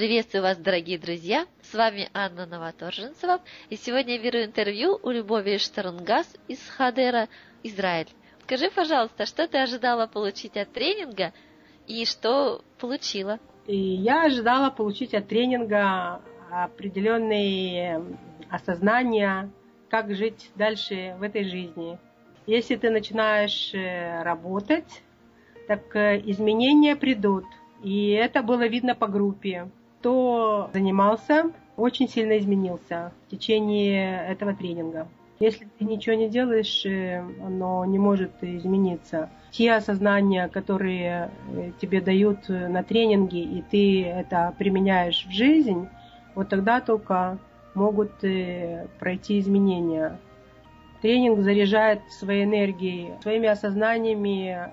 Приветствую вас, дорогие друзья! С вами Анна Новоторженцева, и сегодня я беру интервью у Любови Штарунгас из Хадера, Израиль. Скажи, пожалуйста, что ты ожидала получить от тренинга и что получила? И я ожидала получить от тренинга определенные осознания, как жить дальше в этой жизни. Если ты начинаешь э, работать, так э, изменения придут. И это было видно по группе. Кто занимался, очень сильно изменился в течение этого тренинга. Если ты ничего не делаешь, э, оно не может измениться. Те осознания, которые э, тебе дают на тренинге, и ты это применяешь в жизнь, вот тогда только могут пройти изменения. Тренинг заряжает своей энергией, своими осознаниями.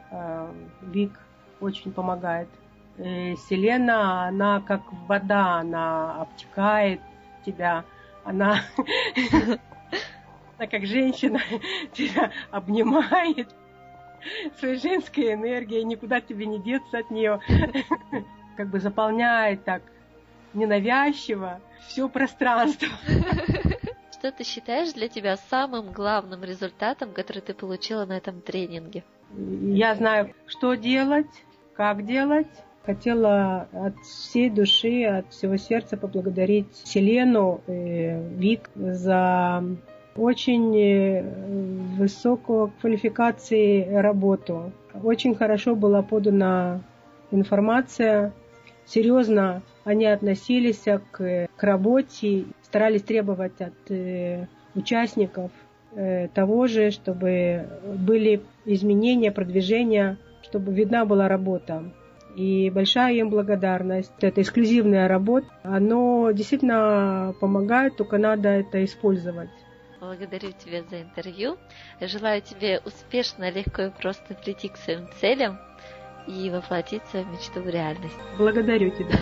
Вик очень помогает. Э, Селена, она как вода, она обтекает тебя, она, она как женщина тебя обнимает своей женской энергией, никуда тебе не деться от нее, как бы заполняет так ненавязчиво все пространство. Что ты считаешь для тебя самым главным результатом, который ты получила на этом тренинге? Я знаю, что делать, как делать. Хотела от всей души, от всего сердца поблагодарить Селену, э, Вик за очень э, высокую квалификации работу. Очень хорошо была подана информация. Серьезно они относились к, к работе, старались требовать от э, участников э, того же, чтобы были изменения, продвижения, чтобы видна была работа. И большая им благодарность. Это эксклюзивная работа. Оно действительно помогает, только надо это использовать. Благодарю тебя за интервью. Желаю тебе успешно, легко и просто прийти к своим целям и воплотить свою мечту в реальность. Благодарю тебя.